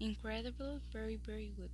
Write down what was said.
Incredible, very very good.